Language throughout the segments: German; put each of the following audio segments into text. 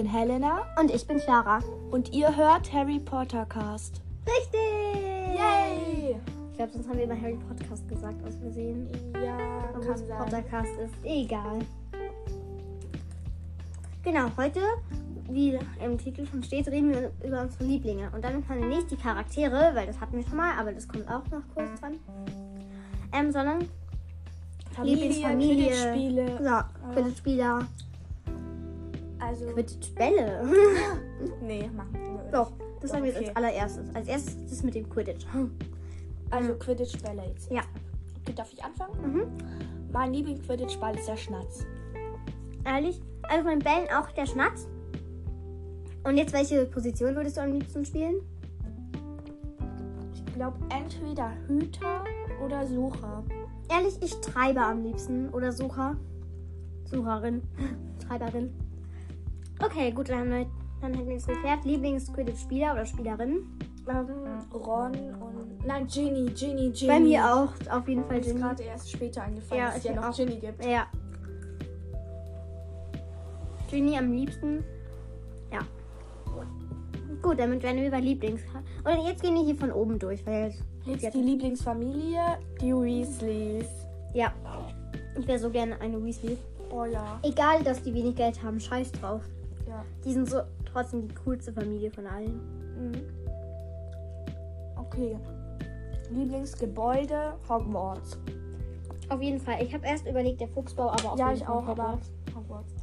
bin Helena Und ich bin Clara. und ihr hört Harry Potter Cast. Richtig! Yay! Ich glaube, sonst haben wir immer Harry Podcast gesagt, aus Versehen. Ja, Obwohl es Pottercast ist. Egal. Genau, heute, wie im Titel schon steht, reden wir über unsere Lieblinge. Und damit meine nicht die Charaktere, weil das hatten wir schon mal, aber das kommt auch noch kurz dran. Ähm, sondern Familie, Lieblingsfamilie. Quidditch-Spiele. Ja, Quidditch-Spieler. Also, Quidditch-Bälle. nee, machen wir Doch, das haben wir jetzt als allererstes. Als erstes das mit dem Quidditch. Also Quidditch-Bälle jetzt. Ja. Okay, darf ich anfangen? Mhm. Mein Lieblings-Quidditch-Ball ist der Schnatz. Ehrlich? Also von Bällen auch der Schnatz. Und jetzt, welche Position würdest du am liebsten spielen? Ich glaube, entweder Hüter oder Sucher. Ehrlich, ich treibe am liebsten. Oder Sucher. Sucherin. Treiberin. Okay, gut, dann, haben wir- dann hätten wir es geklärt. Lieblings-Quidditch-Spieler oder Spielerin? Ähm, Ron und. Nein, Ginny, Ginny, Ginny. Bei mir auch, auf jeden Fall Mir ist Ginny. gerade erst später eingefallen, Ja, dass es ja noch auch. Ginny gibt. Ja. Ginny am liebsten. Ja. Gut, damit wären wir bei Lieblings. Und jetzt gehen wir hier von oben durch, weil Jetzt die Lieblingsfamilie, die Weasleys. ja, ich wäre so gerne eine Weasley. Oh ja. Egal, dass die wenig Geld haben, scheiß drauf. Ja. Die sind so trotzdem die coolste Familie von allen. Mhm. Okay. Lieblingsgebäude, Hogwarts. Auf jeden Fall. Ich habe erst überlegt, der Fuchsbau, aber auf ja, ich auch, aber Hogwarts. Hogwarts.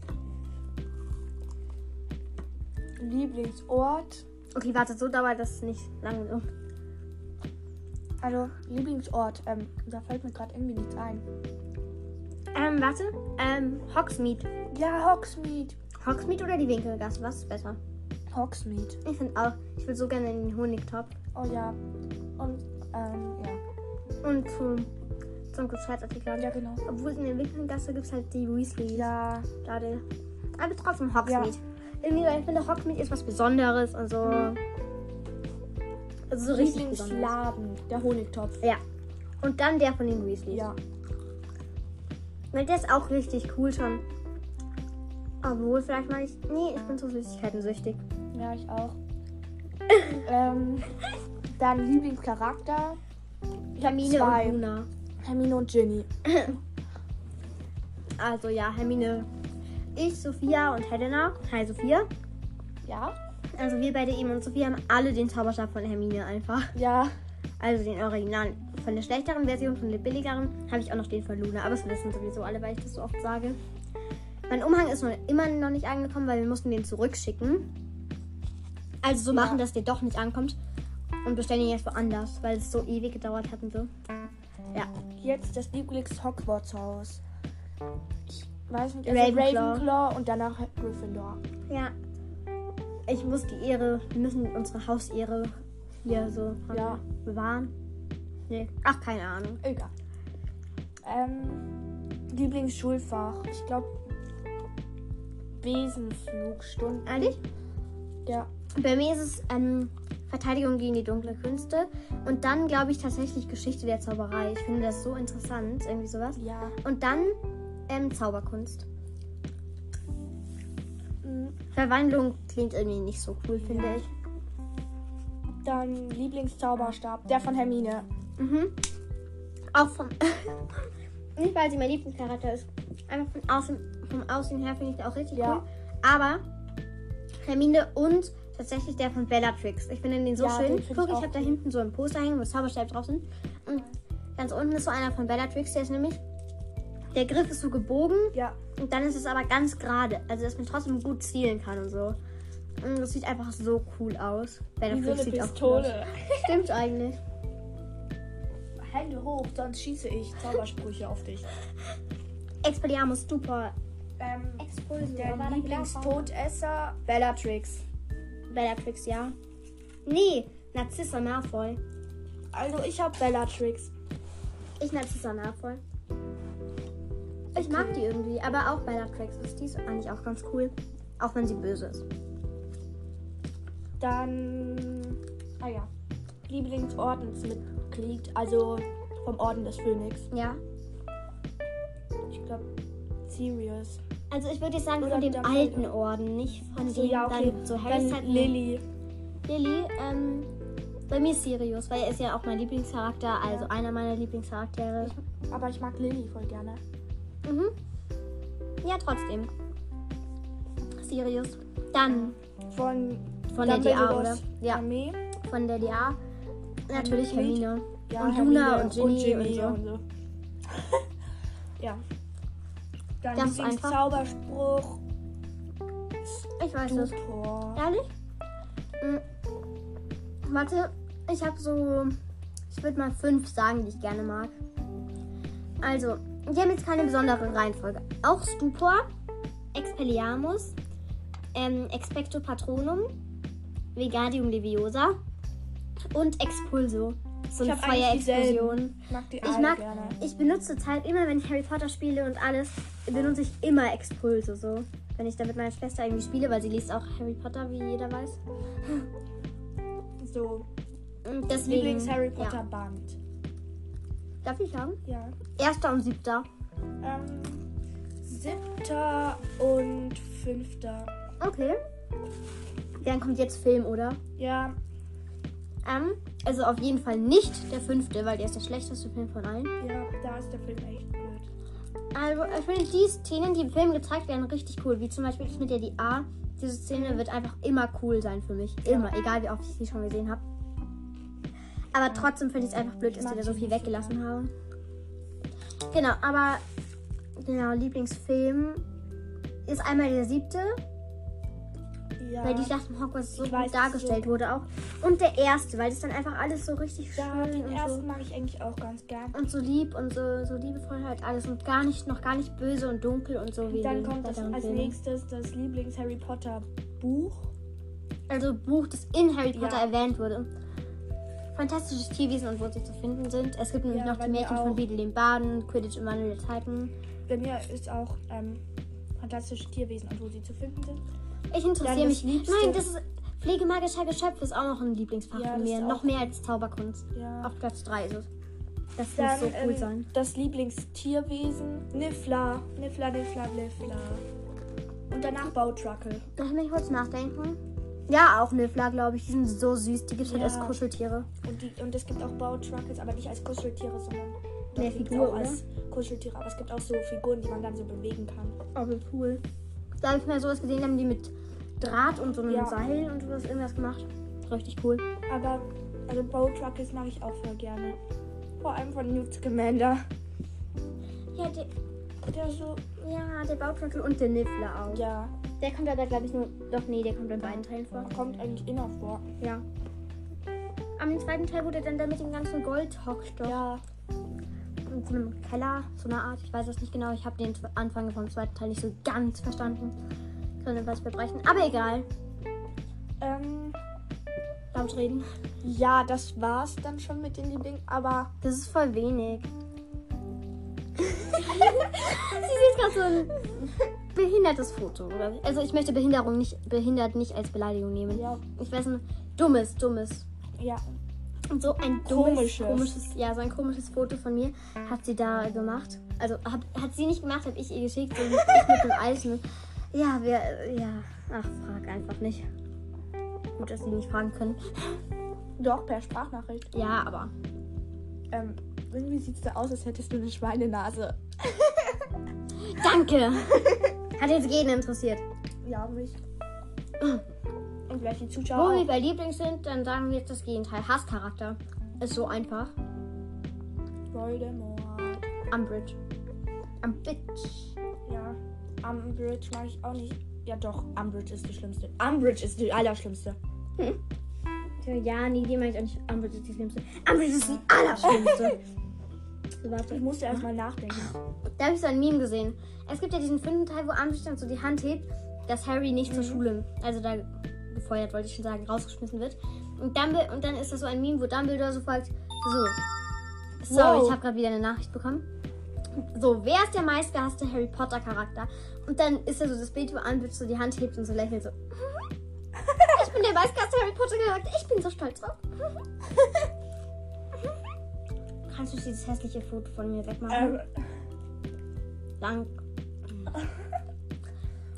Lieblingsort, Okay, warte, so dauert das nicht lange so. also Lieblingsort, ähm, da fällt mir gerade irgendwie nichts ein. Ähm, warte. Ähm, Hogsmeade. Ja, Hogsmeade. Hogsmeade oder die Winkelgasse? Was ist besser? Hogsmeade. Ich finde auch, ich würde so gerne in den Honigtopf. Oh ja. Und, ähm, ja. Und zum, zum Geschäftsartikel. Ja, genau. Obwohl in der Winkelgasse gibt es halt die Weasleys. Ja, Schade. Aber trotzdem Hogsmeade. Irgendwie, weil ich finde, Hogsmeade ist was Besonderes und so. Also so richtig. Lieblingsladen, der Honigtopf. Ja. Und dann der von den Weasleys. Ja. Weil der ist auch richtig cool schon. Obwohl, vielleicht mag ich. Nee, ich bin so Süßigkeiten süchtig. Ja, ich auch. ähm, dann Lieblingscharakter. Ich Hermine zwei. und Luna. Hermine und Ginny. Also ja, Hermine. Ich, Sophia und Helena. Hi Sophia. Ja? Also wir beide eben und Sophia haben alle den Zauberstab von Hermine einfach. Ja. Also den Original. Von der schlechteren Version, von der billigeren, habe ich auch noch den von Luna. Aber das wissen sowieso alle, weil ich das so oft sage. Mein Umhang ist noch immer noch nicht angekommen, weil wir mussten den zurückschicken. Also so Ja. machen, dass der doch nicht ankommt. Und bestellen ihn jetzt woanders, weil es so ewig gedauert hat und so. Ja. Jetzt das Lieblings-Hogwarts-Haus. Ich weiß nicht, also Ravenclaw. Ravenclaw und danach Gryffindor. Ja. Ich muss die Ehre, wir müssen unsere Hausehre hier so Ja. bewahren. Nee. Ach, keine Ahnung. Egal. Ähm, Lieblingsschulfach. Ich glaube, Besenflugstunden. Ehrlich? Ja. Bei mir ist es ähm, Verteidigung gegen die dunkle Künste. Und dann glaube ich tatsächlich Geschichte der Zauberei. Ich finde das so interessant, irgendwie sowas. Ja. Und dann ähm, Zauberkunst. Mhm. Verwandlung klingt irgendwie nicht so cool, finde Ja. ich. Dann Lieblingszauberstab. Der von Hermine. Mhm. Auch vom. nicht weil sie mein Lieblingscharakter ist. Einfach von außen, vom Aussehen her finde ich den auch richtig Ja. cool. Aber Hermine und tatsächlich der von Bellatrix. Ich finde den so Ja, schön. den Guck, ich ich habe da hinten so ein Poster hängen, wo Zauberstäbe drauf sind. Und ganz unten ist so einer von Bellatrix, der ist nämlich. Der Griff ist so gebogen Ja. und dann ist es aber ganz gerade. Also, dass man trotzdem gut zielen kann und so. Und das sieht einfach so cool aus. Eine sieht auch cool aus. Pistole. Stimmt eigentlich. Hände hoch, sonst schieße ich Zaubersprüche auf dich. Expelliarmus super. Ähm, Expulsor. der Lieblingstodesser Bellatrix. Bellatrix, ja. Nee, Narzissa Malfoy. Also ich habe Bellatrix. Ich Narzissa Malfoy. Ich mag die irgendwie, aber auch Bellatrix ist die ist eigentlich auch ganz cool. Auch wenn sie böse ist. Dann, ah ja, Lieblingsordensmitglied, also vom Orden des Phönix. Ja. Ich glaube, Sirius. Also ich würde sagen Oder von dem Dumbledore. alten Orden, nicht von So, dem ja, okay. dann so Harrys Dann. Lilly. Lily, ähm, bei mir Sirius, weil er ist ja auch mein Lieblingscharakter, also einer meiner Lieblingscharaktere. Aber ich mag Lilly voll gerne. Mhm. Ja, trotzdem. Sirius. Dann Von, von der DA, oder? Ja, Armee. von der DA. Natürlich Hermine. Ja, Und Luna und Ginny und so. und so. ja. Das ist einfach- Zauberspruch. Ich weiß es. Stupor. Ehrlich? Mhm. Warte, ich habe so, ich würde mal fünf sagen, die ich gerne mag. Also, die haben jetzt keine besondere Reihenfolge. Auch Stupor, Expelliarmus, ähm, Expecto Patronum, Vegadium Leviosa und Expulso. So Ich eine Feuerexplosion. Ich mag die Ich alle mag, gerne. ich benutze Zeit immer, wenn ich Harry Potter spiele und alles, benutze ich immer Expulse so. Wenn ich da mit meiner Schwester irgendwie spiele, weil sie liest auch Harry Potter, wie jeder weiß. So, Und deswegen. Lieblings-Harry Potter Ja. Band. Darf ich haben? Ja. Erster und siebter. Ähm, siebter und fünfter. Okay. Dann kommt jetzt Film, oder? Ja, Ähm, also auf jeden Fall nicht der fünfte, weil der ist der schlechteste Film von allen. ja, da ist der Film echt blöd. Also ich finde die Szenen, die im Film gezeigt werden, richtig cool. Wie zum Beispiel das mit der DA. Diese Szene wird einfach immer cool sein für mich. Immer, egal wie oft ich sie schon gesehen habe. Aber trotzdem finde ich es einfach blöd, dass die da so viel weggelassen haben. Genau, aber genau, Lieblingsfilm ist einmal der siebte, Ja. weil die Schlacht um Hogwarts so Ich gut weiß, dargestellt so- wurde auch. Und der erste, weil das dann einfach alles so richtig ja, schön den und ersten so, mag ich eigentlich auch ganz gern. und so lieb und so, so liebevoll halt alles und gar nicht, noch gar nicht böse und dunkel und so wie Dann kommt das als Filmen. nächstes das Lieblings-Harry Potter Buch. Also Buch, das in Harry Potter Ja. erwähnt wurde. Fantastisches Tierwesen und wo sie zu finden sind. Es gibt nämlich Ja, noch die auch. von Beadle dem Baden, Quidditch im Wandel der Zeiten. Bei mir ist auch ähm, fantastische Tierwesen und wo sie zu finden sind. Ich interessiere mich. Liebste. Nein, das ist Pflege magischer Geschöpfe ist auch noch ein Lieblingsfach Ja, von mir. Noch mehr als Zauberkunst. Ja. Auf Platz 3 ist es. Das Dann muss so cool ähm, sein. das Lieblingstierwesen Niffler. Niffler, Niffler, Niffler. Und danach Bautruckel. Lass mich kurz nachdenken. Ja, auch Niffler, glaube ich. Die sind so süß. Die gibt es halt Ja. als Kuscheltiere. Und, die, und es gibt auch Bautruckles, aber nicht als Kuscheltiere, sondern doch, Nee, die gibt's Figur, auch als Kuscheltiere. Aber es gibt auch so Figuren, die man dann so bewegen kann. Oh, wie cool. Da habe ich mal sowas gesehen, da haben die mit Draht und so einem Ja. Seil und sowas irgendwas gemacht. Richtig cool. Aber also Bautruckles mag ich auch voll gerne. Vor allem von Newt Scamander. Ja, der, Der so, ja, der Bautrottel und der Niffler auch. ja, Der kommt aber, glaube ich, nur. Doch, nee, der kommt in beiden Teilen vor. kommt eigentlich immer vor. Ja. Am zweiten Teil wurde dann der mit dem ganzen Gold hockt. Ja, In so einem Keller, so eine Art. Ich weiß es nicht genau. Ich habe den Anfang vom zweiten Teil nicht so ganz verstanden. Können wir was verbrechen. Aber egal. ähm, Laut reden. ja, das war's dann schon mit den Lieblingen. Aber Das ist voll wenig. Sie sieht gerade so ein behindertes Foto. Oder? Also ich möchte Behinderung nicht, behindert nicht als Beleidigung nehmen. ja, Ich weiß ein dummes, dummes. ja, Und so ein dummes, Komisches. komisches, ja, so ein komisches Foto von mir hat sie da gemacht. Also hab, hat sie nicht gemacht, habe ich ihr geschickt. So, ich mit dem Eisen. Ja, wir, ja, ach, frag einfach nicht. Gut, dass sie nicht fragen können. doch per Sprachnachricht. Ja, aber Ähm, irgendwie sieht's da aus, als hättest du eine Schweinenase. danke. Hat jetzt jeden interessiert. Ja, mich. Und vielleicht die Wo Zuschauer. wir auch. bei Lieblings sind, dann sagen wir jetzt das Gegenteil. Hasscharakter. Ist so einfach. Voldemort. Umbridge. Umbridge. Ja, Umbridge mag ich auch nicht. Ja, doch, Umbridge ist die schlimmste. Umbridge ist die allerschlimmste. Ja, nee, die meine ich auch nicht. Umbridge ist die schlimmste. Umbridge ist die allerschlimmste. so, warte. Ich musste erst mal nachdenken. Da habe ich so ein Meme gesehen. Es gibt ja diesen fünften Teil, wo Umbridge dann so die Hand hebt, dass Harry nicht zur Schule, also da gefeuert, wollte ich schon sagen, rausgeschmissen wird. Und dann, und dann ist das so ein Meme, wo Dumbledore so fragt, so, sorry, Wow. ich habe gerade wieder eine Nachricht bekommen. So, wer ist der meistgehasste Harry Potter Charakter? Und dann ist da so das Bild, wo Umbridge so die Hand hebt und so lächelt so. Ich bin der meistgehasste Harry Potter Charakter. Ich bin so stolz drauf. Kannst du dieses hässliche Foto von mir wegmachen? Ähm, Dank.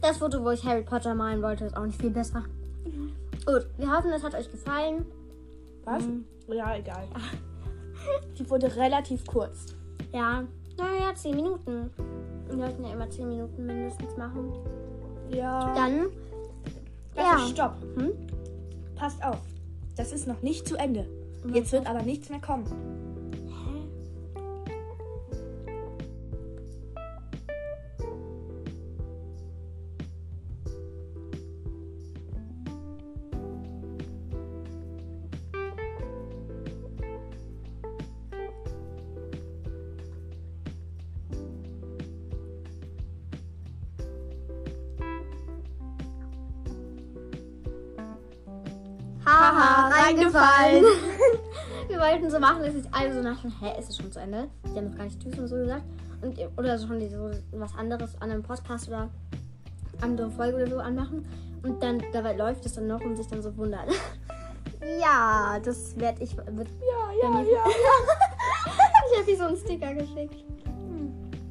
Das Foto, wo ich Harry Potter malen wollte, ist auch nicht viel besser. Gut, wir hoffen, es hat euch gefallen. Was? Mhm. Ja, egal. Die wurde relativ kurz. Ja, naja, 10 Minuten. Wir sollten ja immer 10 Minuten mindestens machen. Ja. Dann, Warte, ja. stopp. Hm? Passt auf. Das ist noch nicht zu Ende. Jetzt wird aber nichts mehr kommen. Haha, reingefallen. wir wollten so machen, dass ich alle so nach hä, ist es schon zu Ende? Die haben noch gar nicht Tschüss und so gesagt. Und, oder so schon die so was anderes an einem Podcast oder andere Folge oder so anmachen. Und dann dabei läuft es dann noch und sich dann so wundern. ja, das werde ich. Wird, Ja, ja, ich- ja. ich habe dir so einen Sticker geschickt.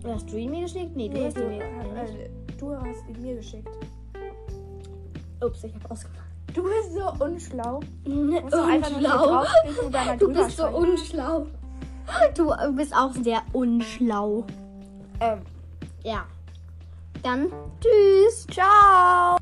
Oder hast du ihn mir geschickt? Nee, du Nee, hast du, ihn mir äh, du hast ihn mir geschickt. Ups, ich habe ausgemacht. Du bist so unschlau. Du nur hier Unschlau. Du bist so unschlau. Du bist auch sehr unschlau. Ähm, Ja. Dann tschüss. ciao.